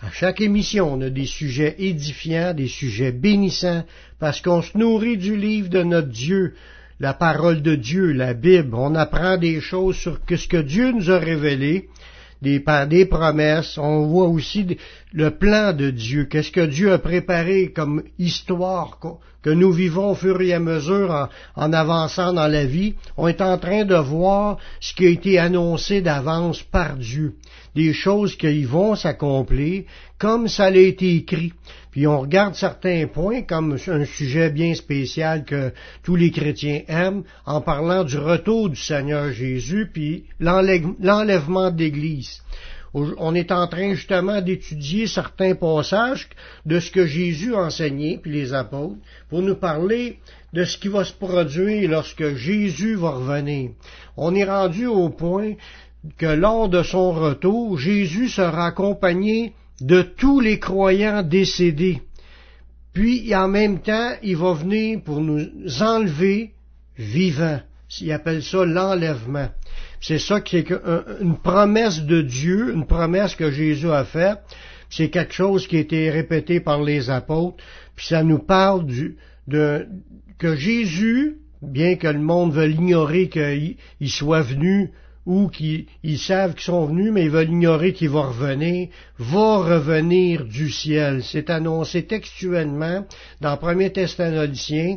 À chaque émission, on a des sujets édifiants, des sujets bénissants, parce qu'on se nourrit du livre de notre Dieu, la parole de Dieu, la Bible. On apprend des choses sur ce que Dieu nous a révélé, des, des promesses. On voit aussi le plan de Dieu. Qu'est-ce que Dieu a préparé comme histoire que nous vivons au fur et à mesure en, avançant dans la vie? On est en train de voir ce qui a été annoncé d'avance par Dieu des choses qui vont s'accomplir comme ça a été écrit. Puis on regarde certains points comme un sujet bien spécial que tous les chrétiens aiment en parlant du retour du Seigneur Jésus puis l'enlèvement de l'Église. On est en train justement d'étudier certains passages de ce que Jésus a enseigné, puis les apôtres, pour nous parler de ce qui va se produire lorsque Jésus va revenir. On est rendu au point que lors de son retour, Jésus sera accompagné de tous les croyants décédés. Puis, en même temps, il va venir pour nous enlever vivants. Il appelle ça l'enlèvement. C'est ça qui est une promesse de Dieu, une promesse que Jésus a faite. C'est quelque chose qui a été répété par les apôtres. Puis ça nous parle de, que Jésus, bien que le monde veuille ignorer qu'il soit venu ou qui ils savent qu'ils sont venus, mais ils veulent ignorer qu'il va revenir, va revenir du ciel. C'est annoncé textuellement dans 1 Thessaloniciens,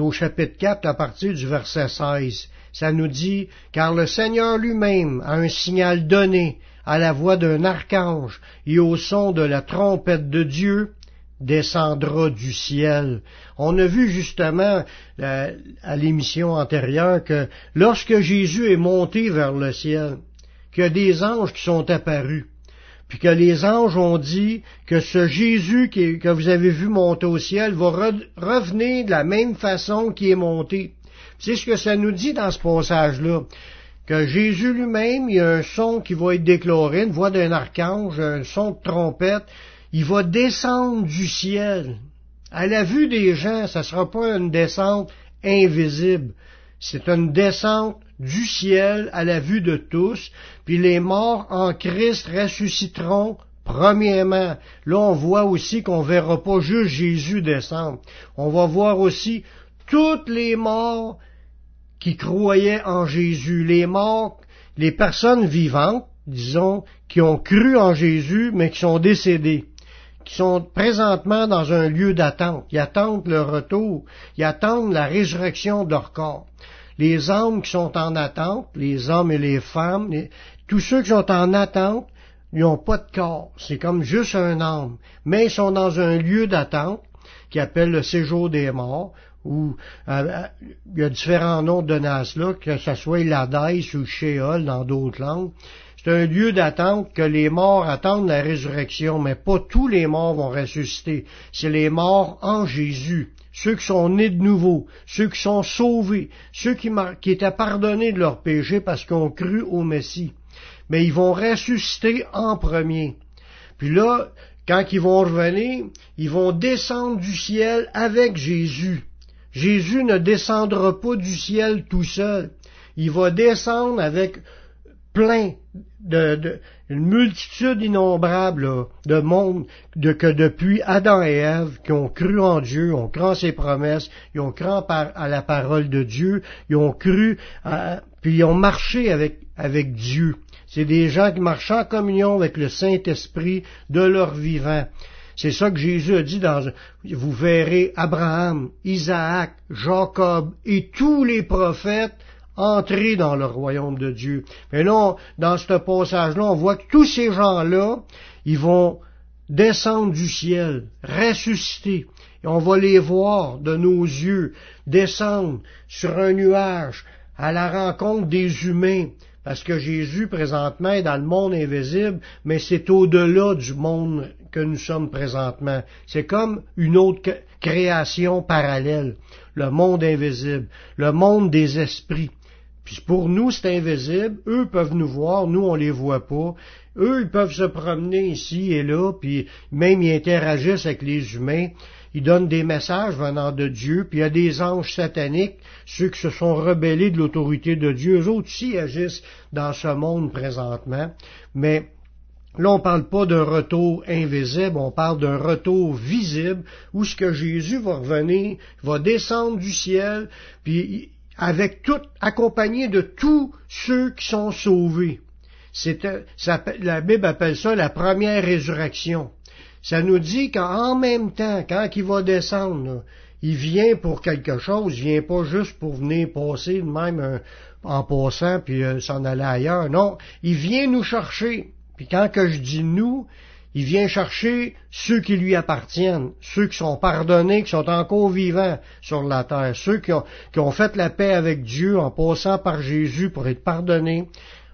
au chapitre 4, à partir du verset 16. Ça nous dit, car le Seigneur lui-même a un signal donné à la voix d'un archange et au son de la trompette de Dieu, descendra du ciel. On a vu justement euh, à l'émission antérieure que lorsque Jésus est monté vers le ciel, qu'il y a des anges qui sont apparus, puis que les anges ont dit que ce Jésus que vous avez vu monter au ciel va revenir de la même façon qu'il est monté. C'est ce que ça nous dit dans ce passage-là que Jésus lui-même, il y a un son qui va être déclaré, une voix d'un archange, un son de trompette, il va descendre du ciel. À la vue des gens, ça ne sera pas une descente invisible. C'est une descente du ciel à la vue de tous, puis les morts en Christ ressusciteront premièrement. Là, on voit aussi qu'on verra pas juste Jésus descendre. On va voir aussi toutes les morts qui croyaient en Jésus, les morts, les personnes vivantes, disons, qui ont cru en Jésus, mais qui sont décédées qui sont présentement dans un lieu d'attente. Ils attendent le retour. Ils attendent la résurrection de leur corps. Les hommes qui sont en attente, les hommes et les femmes, tous ceux qui sont en attente, ils n'ont pas de corps. C'est comme juste un âme. Mais ils sont dans un lieu d'attente qui appelle le séjour des morts, où euh, euh, il y a différents noms de là, que ce soit l'Hadès ou Sheol dans d'autres langues. C'est un lieu d'attente que les morts attendent la résurrection, mais pas tous les morts vont ressusciter. C'est les morts en Jésus, ceux qui sont nés de nouveau, ceux qui sont sauvés, ceux qui, étaient pardonnés de leurs péchés parce qu'ils ont cru au Messie. Mais ils vont ressusciter en premier. Puis là, quand ils vont revenir, ils vont descendre du ciel avec Jésus. Jésus ne descendra pas du ciel tout seul. Il va descendre avec plein de, une multitude innombrable de monde de, que depuis Adam et Ève qui ont cru en Dieu, ont cru en ses promesses, ils ont cru à la parole de Dieu, ils ont cru, puis ils ont marché avec, avec Dieu. C'est des gens qui marchent en communion avec le Saint-Esprit de leur vivant. C'est ça que Jésus a dit dans, vous verrez Abraham, Isaac, Jacob et tous les prophètes entrer dans le royaume de Dieu. Mais là, dans ce passage-là, on voit que tous ces gens-là, ils vont descendre du ciel, ressusciter, et on va les voir de nos yeux descendre sur un nuage à la rencontre des humains Parce que Jésus, présentement, est dans le monde invisible, mais c'est au-delà du monde que nous sommes présentement. C'est comme une autre création parallèle. Le monde invisible. Le monde des esprits. Puis pour nous, c'est invisible. Eux peuvent nous voir, nous, on les voit pas. Eux, ils peuvent se promener ici et là, puis même ils interagissent avec les humains. Ils donnent des messages venant de Dieu, puis il y a des anges sataniques, ceux qui se sont rebellés de l'autorité de Dieu. Eux autres aussi agissent dans ce monde présentement. Mais Là, on ne parle pas d'un retour invisible, on parle d'un retour visible, où ce que Jésus va revenir, va descendre du ciel, puis avec tout, accompagné de tous ceux qui sont sauvés. Euh, la Bible appelle ça la première résurrection. Ça nous dit qu'en même temps, quand il va descendre, il vient pour quelque chose, il vient pas juste pour venir passer même en passant puis euh, s'en aller ailleurs. Non, il vient nous chercher. Puis quand que je dis nous, il vient chercher ceux qui lui appartiennent, ceux qui sont pardonnés, qui sont encore vivants sur la terre, ceux qui ont, fait la paix avec Dieu en passant par Jésus pour être pardonnés.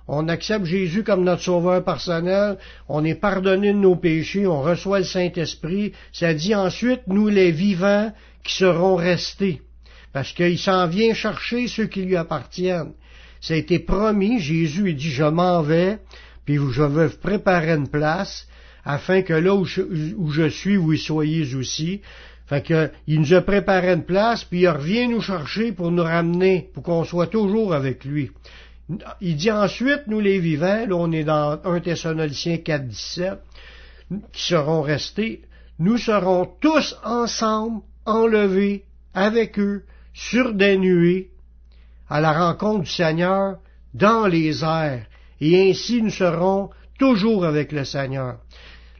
On accepte Jésus comme notre sauveur personnel, on est pardonné de nos péchés, on reçoit le Saint-Esprit. Ça dit ensuite, nous les vivants qui seront restés. Parce qu'il s'en vient chercher ceux qui lui appartiennent. Ça a été promis, Jésus dit, je m'en vais, puis je vais préparer une place, afin que là où je, suis, vous y soyez aussi. Fait que, il nous a préparé une place, puis il revient nous chercher pour nous ramener, pour qu'on soit toujours avec lui. Il dit ensuite, nous les vivants, là on est dans 1 Thessaloniciens 4, 17, qui seront restés, nous serons tous ensemble enlevés avec eux sur des nuées à la rencontre du Seigneur dans les airs, et ainsi nous serons toujours avec le Seigneur.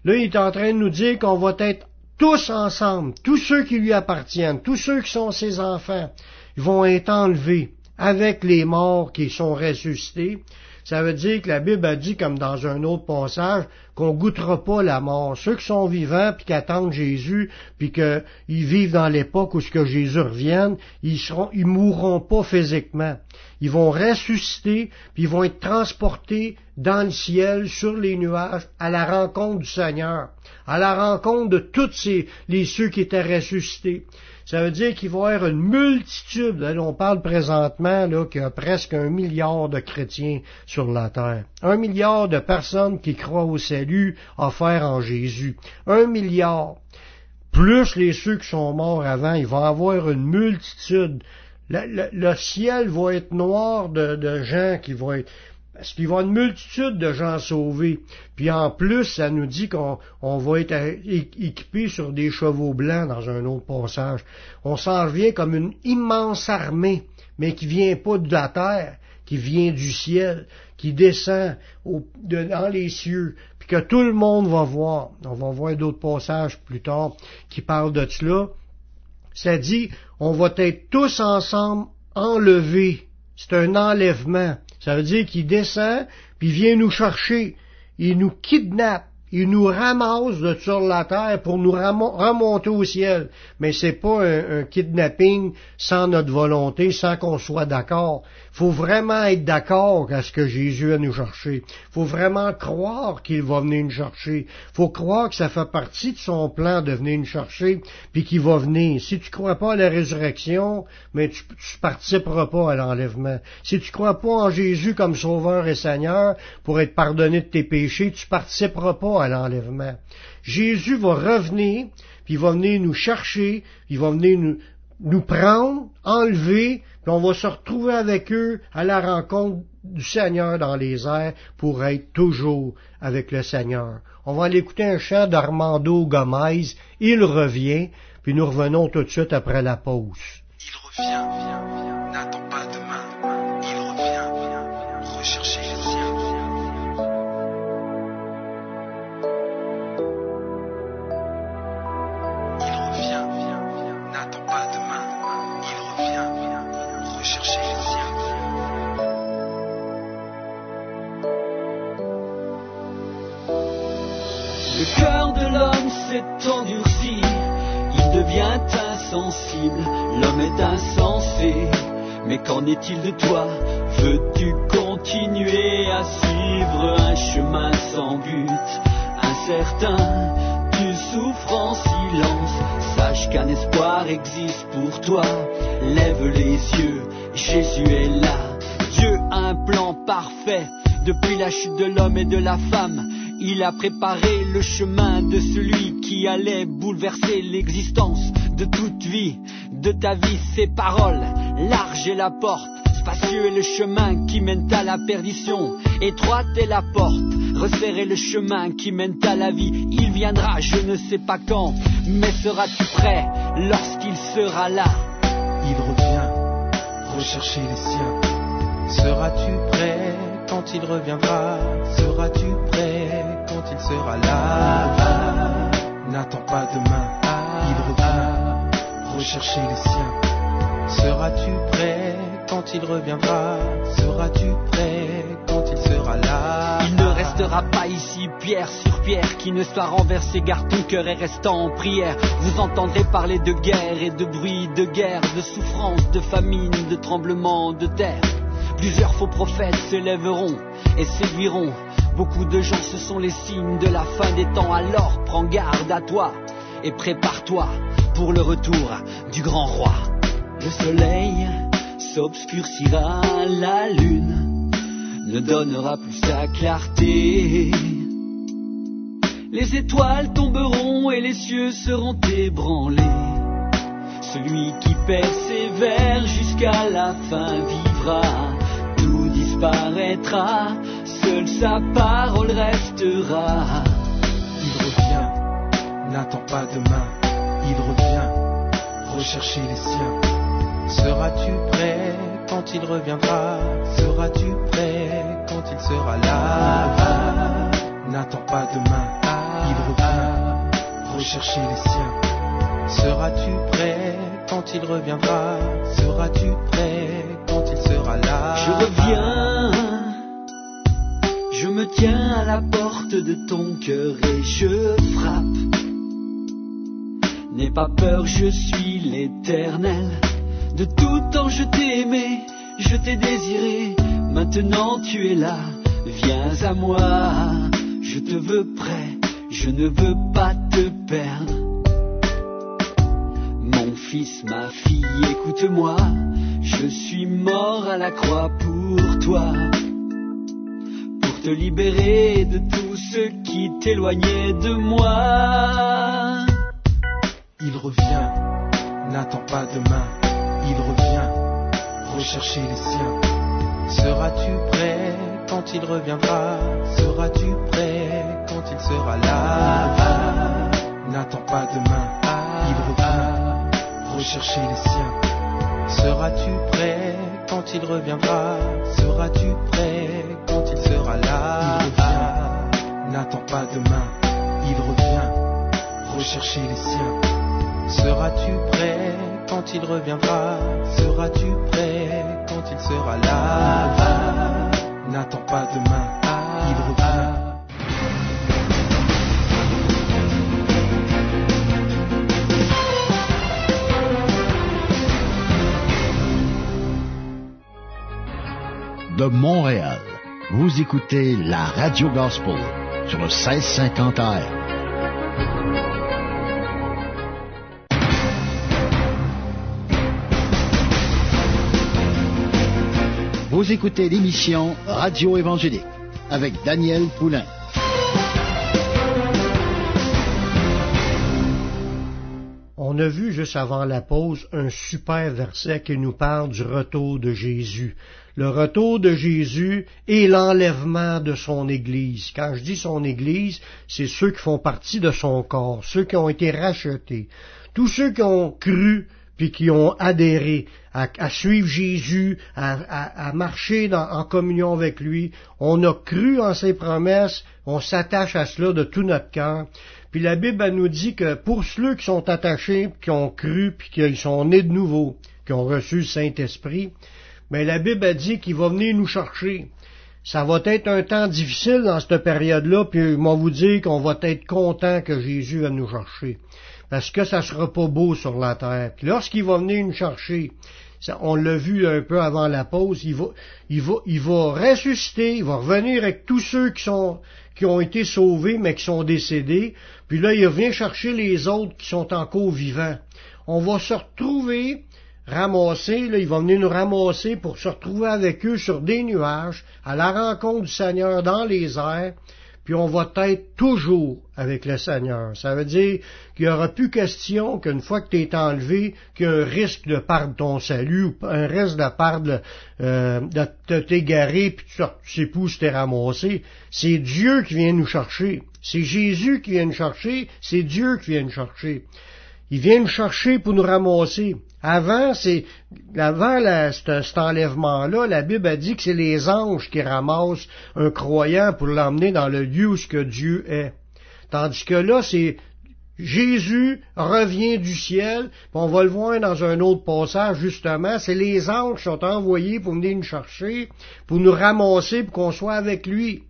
Là, il est en train de nous dire qu'on va être tous ensemble, tous ceux qui lui appartiennent, tous ceux qui sont ses enfants, ils vont être enlevés avec les morts qui sont ressuscités. Ça veut dire que la Bible a dit, comme dans un autre passage, qu'on goûtera pas la mort. Ceux qui sont vivants puis qui attendent Jésus, puis qu'ils vivent dans l'époque où ce que Jésus revienne, ils seront, ils mourront pas physiquement. Ils vont ressusciter, puis ils vont être transportés dans le ciel, sur les nuages, à la rencontre du Seigneur, à la rencontre de tous ces, les ceux qui étaient ressuscités. Ça veut dire qu'il va y avoir une multitude, là, on parle présentement là, qu'il y a presque un milliard de chrétiens sur la terre. Un milliard de personnes qui croient au salut offert en Jésus. Un milliard. Plus les ceux qui sont morts avant, il va y avoir une multitude. Le, ciel va être noir de, gens qui vont être parce qu'il va y avoir une multitude de gens sauvés. Puis en plus, ça nous dit qu'on va être équipé sur des chevaux blancs dans un autre passage. On s'en revient comme une immense armée, mais qui vient pas de la terre, qui vient du ciel, qui descend dans les cieux, puis que tout le monde va voir. On va voir d'autres passages plus tard qui parlent de cela. Ça dit, on va être tous ensemble enlevés. C'est un enlèvement. Ça veut dire qu'il descend, puis il vient nous chercher. Il nous kidnappe. Il nous ramasse de sur la terre pour nous remonter au ciel. Mais c'est pas un, kidnapping sans notre volonté, sans qu'on soit d'accord. Faut vraiment être d'accord à ce que Jésus a nous chercher. Faut vraiment croire qu'il va venir nous chercher. Faut croire que ça fait partie de son plan de venir nous chercher, puis qu'il va venir. Si tu crois pas à la résurrection, mais tu, participeras pas à l'enlèvement. Si tu crois pas en Jésus comme Sauveur et Seigneur pour être pardonné de tes péchés, tu participeras pas à l'enlèvement. Jésus va revenir, puis il va venir nous chercher, il va venir nous prendre, enlever, puis on va se retrouver avec eux à la rencontre du Seigneur dans les airs pour être toujours avec le Seigneur. On va aller écouter un chant d'Armando Gomez, Il revient, puis nous revenons tout de suite après la pause. Il revient, s'est endurci, il devient insensible, l'homme est insensé. Mais qu'en est-il de toi? Veux-tu continuer à suivre un chemin sans but, incertain. Tu souffres en silence, sache qu'un espoir existe pour toi. Lève les yeux, Jésus est là. Dieu a un plan parfait depuis la chute de l'homme et de la femme. Il a préparé le chemin de celui qui allait bouleverser l'existence de toute vie, de ta vie, ses paroles. Large est la porte, spacieux est le chemin qui mène à la perdition. Étroite est la porte, resserré le chemin qui mène à la vie. Il viendra, je ne sais pas quand, mais seras-tu prêt lorsqu'il sera là? Il revient, rechercher les siens. Seras-tu prêt quand il reviendra? Seras-tu prêt quand il sera là N'attends pas demain, il revient, rechercher les siens. Seras-tu prêt quand il reviendra? Seras-tu prêt quand il sera là? Il ne restera pas ici pierre sur pierre qui ne soit renversé. Garde ton cœur et restant en prière. Vous entendrez parler de guerre et de bruit de guerre, de souffrance, de famine, de tremblement de terre. Plusieurs faux prophètes s'élèveront et séduiront. Beaucoup de gens, ce sont les signes de la fin des temps. Alors prends garde à toi et prépare-toi pour le retour du grand roi. Le soleil s'obscurcira, la lune ne donnera plus sa clarté. Les étoiles tomberont et les cieux seront ébranlés. Celui qui persévère jusqu'à la fin vivra, tout disparaîtra, seule sa parole restera. Il revient, n'attends pas demain, il revient, rechercher les siens. Seras-tu prêt quand il reviendra? Seras-tu prêt quand il sera là? N'attends pas demain, il revient, rechercher les siens. Seras-tu prêt quand il reviendra? Seras-tu prêt quand il sera là? Je reviens, je me tiens à la porte de ton cœur et je frappe. N'aie pas peur, je suis l'éternel. De tout temps je t'ai aimé, je t'ai désiré. Maintenant tu es là, viens à moi. Je te veux prêt, je ne veux pas te perdre. Mon fils, ma fille, écoute-moi. Je suis mort à la croix pour toi. Te libérer de tout ce qui t'éloignait de moi. Il revient, n'attends pas demain, il revient, rechercher les siens. Seras-tu prêt quand il reviendra? Seras-tu prêt quand il sera là? N'attends pas demain, il revient, rechercher les siens. Seras-tu prêt quand il reviendra? Seras-tu prêt quand il sera là. Il revient, n'attends pas demain, il revient, rechercher les siens. Seras-tu prêt quand il reviendra? Seras-tu prêt quand il sera là? N'attends pas demain, il revient. De Montréal, vous écoutez la Radio Gospel sur le 1650 AM. Vous écoutez l'émission Radio Évangélique avec Daniel Poulain. On a vu juste avant la pause un super verset qui nous parle du retour de Jésus. Le retour de Jésus et l'enlèvement de son Église. Quand je dis son Église, c'est ceux qui font partie de son corps, ceux qui ont été rachetés, tous ceux qui ont cru puis qui ont adhéré à, suivre Jésus, à, marcher en communion avec lui. On a cru en ses promesses, on s'attache à cela de tout notre cœur. Puis la Bible nous dit que pour ceux qui sont attachés, qui ont cru, puis qui sont nés de nouveau, qui ont reçu le Saint-Esprit, mais la Bible a dit qu'il va venir nous chercher. Ça va être un temps difficile dans cette période-là, puis moi vous dire qu'on va être content que Jésus va nous chercher. Parce que ça sera pas beau sur la terre. Puis lorsqu'il va venir nous chercher, on l'a vu un peu avant la pause, il va, il va, il va ressusciter, il va revenir avec tous ceux qui sont, qui ont été sauvés mais qui sont décédés, puis là il revient chercher les autres qui sont encore vivants. On va se retrouver ramasser, là, il va venir nous ramasser pour se retrouver avec eux sur des nuages, à la rencontre du Seigneur dans les airs, puis on va être toujours avec le Seigneur. Ça veut dire qu'il n'y aura plus question qu'une fois que tu es enlevé, qu'il y a un risque de perdre ton salut, ou un risque de perdre, euh, de t'égarer, puis tu, sais plus t'es ramassé. C'est Dieu qui vient nous chercher. C'est Jésus qui vient nous chercher, c'est Dieu qui vient nous chercher. Il vient nous chercher pour nous ramasser. Avant, c'est, avant cet, enlèvement-là, la Bible a dit que c'est les anges qui ramassent un croyant pour l'emmener dans le lieu où ce que Dieu est. Tandis que là, c'est Jésus revient du ciel, on va le voir dans un autre passage justement, c'est les anges qui sont envoyés pour venir nous chercher, pour nous ramasser, pour qu'on soit avec lui.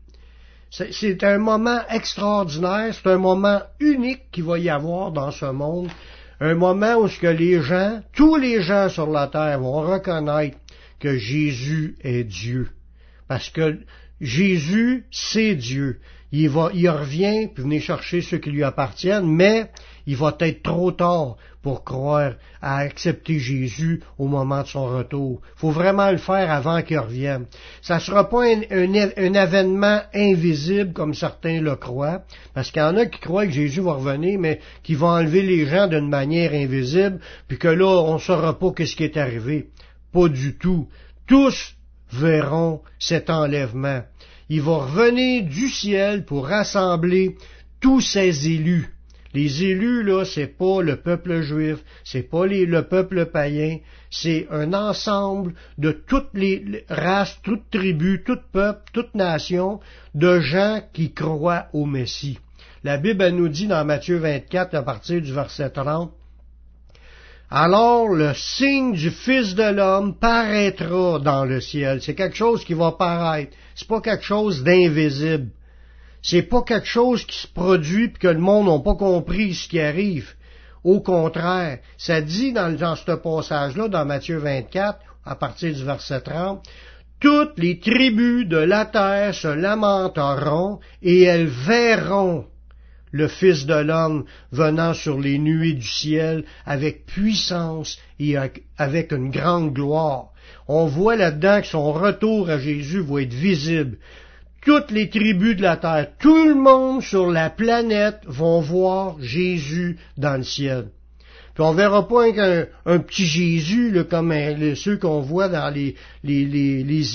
C'est un moment extraordinaire, c'est un moment unique qu'il va y avoir dans ce monde, un moment où ce que les gens, tous les gens sur la terre vont reconnaître que Jésus est Dieu. Parce que Jésus, c'est Dieu. Il, va, il revient pour venir chercher ceux qui lui appartiennent, mais il va être trop tard pour croire à accepter Jésus au moment de son retour. Faut vraiment le faire avant qu'il revienne. Ça ne sera pas un, un, événement invisible comme certains le croient, parce qu'il y en a qui croient que Jésus va revenir, mais qui va enlever les gens d'une manière invisible, puis que là, on ne saura pas ce qui est arrivé. Pas du tout. Tous verront cet enlèvement. Il va revenir du ciel pour rassembler tous ses élus. Les élus, là, c'est pas le peuple juif, c'est pas le peuple païen, c'est un ensemble de toutes les races, toutes tribus, tout peuple, toute nation, de gens qui croient au Messie. La Bible nous dit dans Matthieu 24, à partir du verset 30, alors le signe du Fils de l'homme paraîtra dans le ciel. C'est quelque chose qui va paraître. C'est pas quelque chose d'invisible. C'est pas quelque chose qui se produit puis que le monde n'a pas compris ce qui arrive. Au contraire, ça dit dans, dans ce passage-là, dans Matthieu 24, à partir du verset 30, toutes les tribus de la terre se lamenteront et elles verront le Fils de l'homme venant sur les nuées du ciel avec puissance et avec une grande gloire. On voit là-dedans que son retour à Jésus va être visible. Toutes les tribus de la terre, tout le monde sur la planète vont voir Jésus dans le ciel. Puis on verra pas un, petit Jésus comme ceux qu'on voit dans les,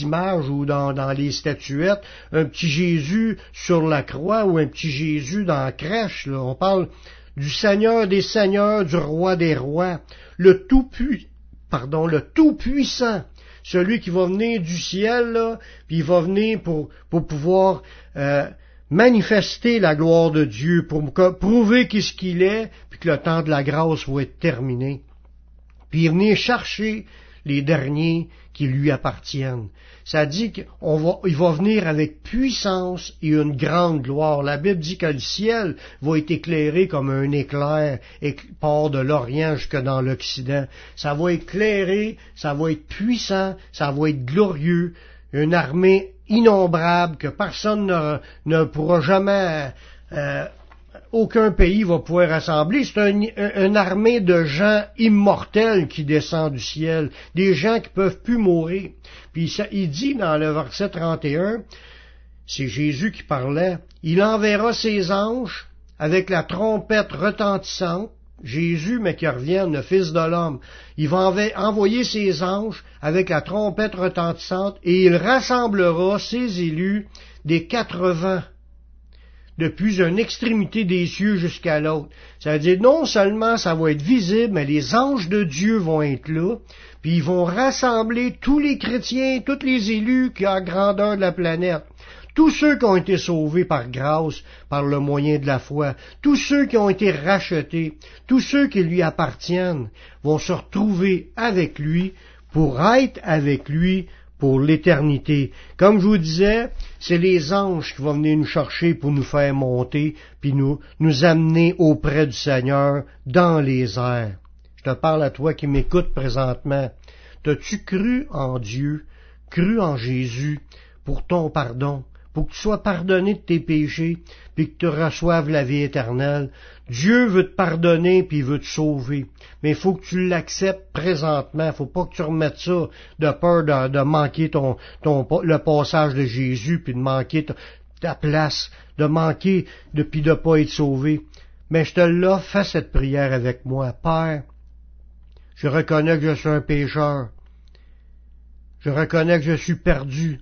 images ou dans, les statuettes, un petit Jésus sur la croix ou un petit Jésus dans la crèche. On parle du Seigneur des Seigneurs, du Roi des Rois, le tout le tout puissant, celui qui va venir du ciel, puis il va venir pour, pour pouvoir euh, manifester la gloire de Dieu, pour prouver qu'est-ce qu'il est, puis que le temps de la grâce va être terminé. Puis venir chercher les derniers qui lui appartiennent. Ça dit qu'il va, il va venir avec puissance et une grande gloire. La Bible dit que le ciel va être éclairé comme un éclair et part de l'Orient jusque dans l'Occident. Ça va éclairer, ça va être puissant, ça va être glorieux, une armée innombrable que personne ne, pourra jamais, euh, aucun pays va pouvoir rassembler. C'est une armée de gens immortels qui descend du ciel, des gens qui peuvent plus mourir. Puis il dit dans le verset 31, c'est Jésus qui parlait, il enverra ses anges avec la trompette retentissante, Jésus, mais qui revient, le Fils de l'homme. Il va envoyer ses anges avec la trompette retentissante et il rassemblera ses élus des quatre vents depuis une extrémité des cieux jusqu'à l'autre. Ça veut dire non seulement ça va être visible, mais les anges de Dieu vont être là, puis ils vont rassembler tous les chrétiens, tous les élus qui ont la grandeur de la planète. Tous ceux qui ont été sauvés par grâce, par le moyen de la foi, tous ceux qui ont été rachetés, tous ceux qui lui appartiennent, vont se retrouver avec lui pour être avec lui pour l'éternité. Comme je vous disais, c'est les anges qui vont venir nous chercher pour nous faire monter, puis nous, nous amener auprès du Seigneur dans les airs. Je te parle à toi qui m'écoutes présentement. T'as-tu cru en Dieu, cru en Jésus pour ton pardon, pour que tu sois pardonné de tes péchés, puis que tu reçoives la vie éternelle? Dieu veut te pardonner, puis il veut te sauver. Mais il faut que tu l'acceptes présentement. Il faut pas que tu remettes ça de peur de, manquer ton, ton, le passage de Jésus, puis de manquer ta, place, de manquer, de, puis de pas être sauvé. Mais je te l'offre, fais cette prière avec moi. Père, je reconnais que je suis un pécheur. Je reconnais que je suis perdu.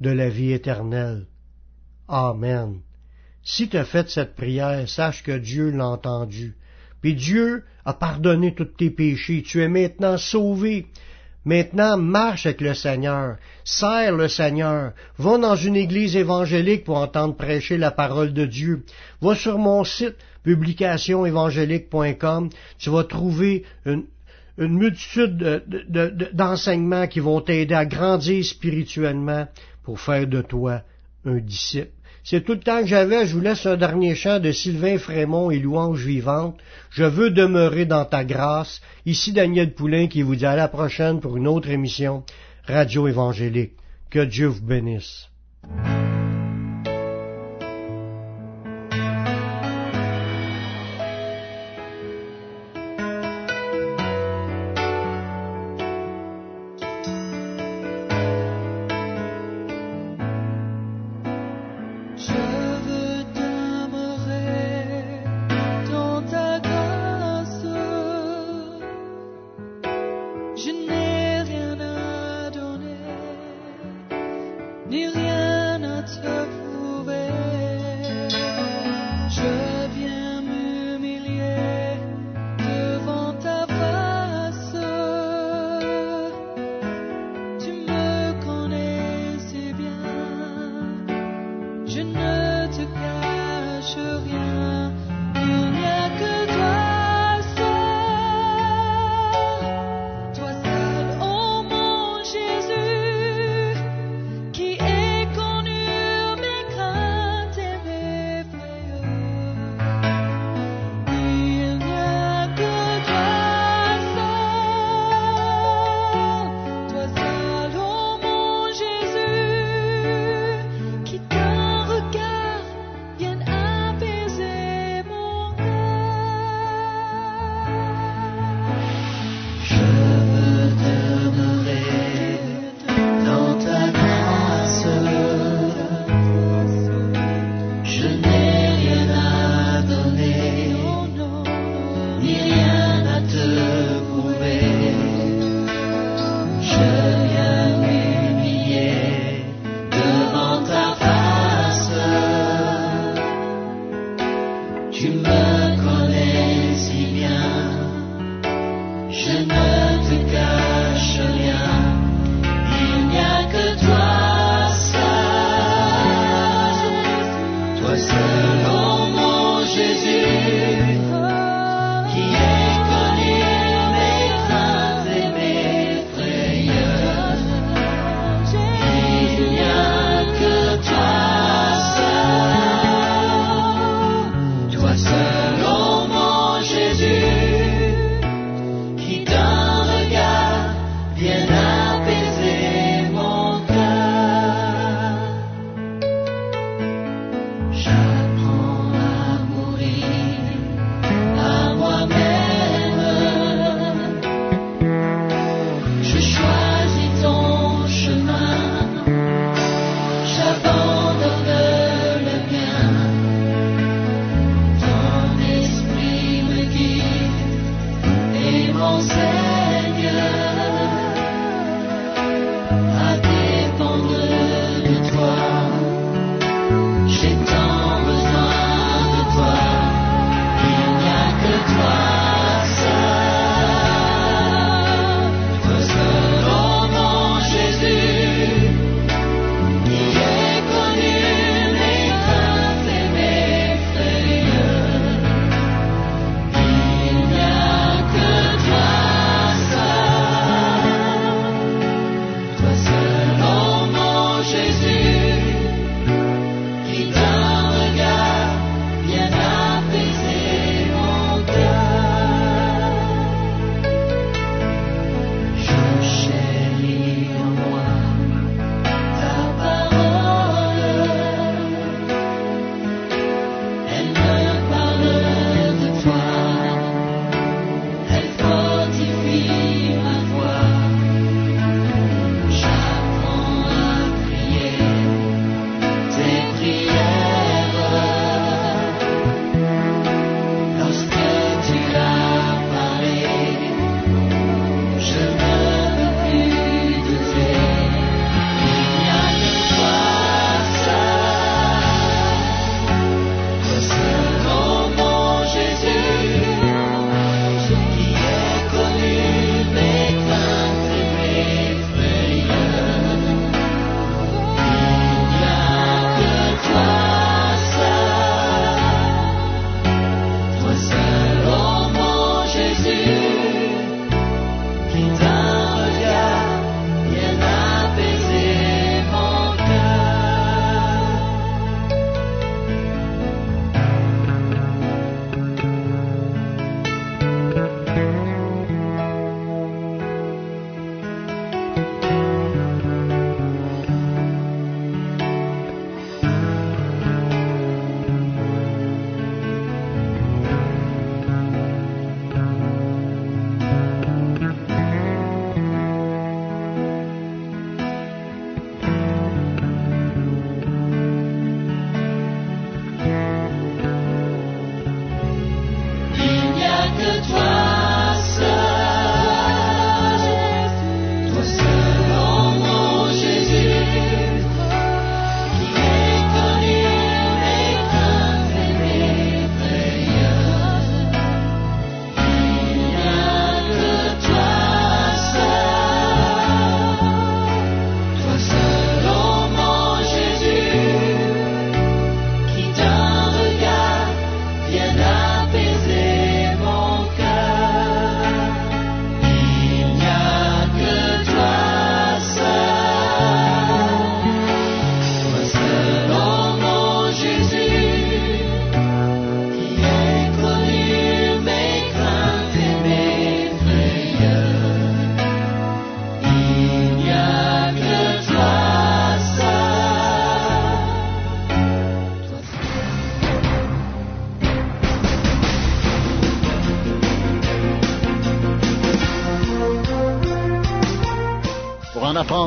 de la vie éternelle. Amen. Si tu as fait cette prière, sache que Dieu l'a entendu. Puis Dieu a pardonné tous tes péchés. Tu es maintenant sauvé. Maintenant, marche avec le Seigneur. Sers le Seigneur. Va dans une église évangélique pour entendre prêcher la parole de Dieu. Va sur mon site publicationévangélique.com, tu vas trouver une, multitude d'enseignements qui vont t'aider à grandir spirituellement pour faire de toi un disciple. C'est tout le temps que j'avais. Je vous laisse un dernier chant de Sylvain Frémont et Louange Vivante. Je veux demeurer dans ta grâce. Ici Daniel Poulain qui vous dit à la prochaine pour une autre émission Radio Évangélique. Que Dieu vous bénisse.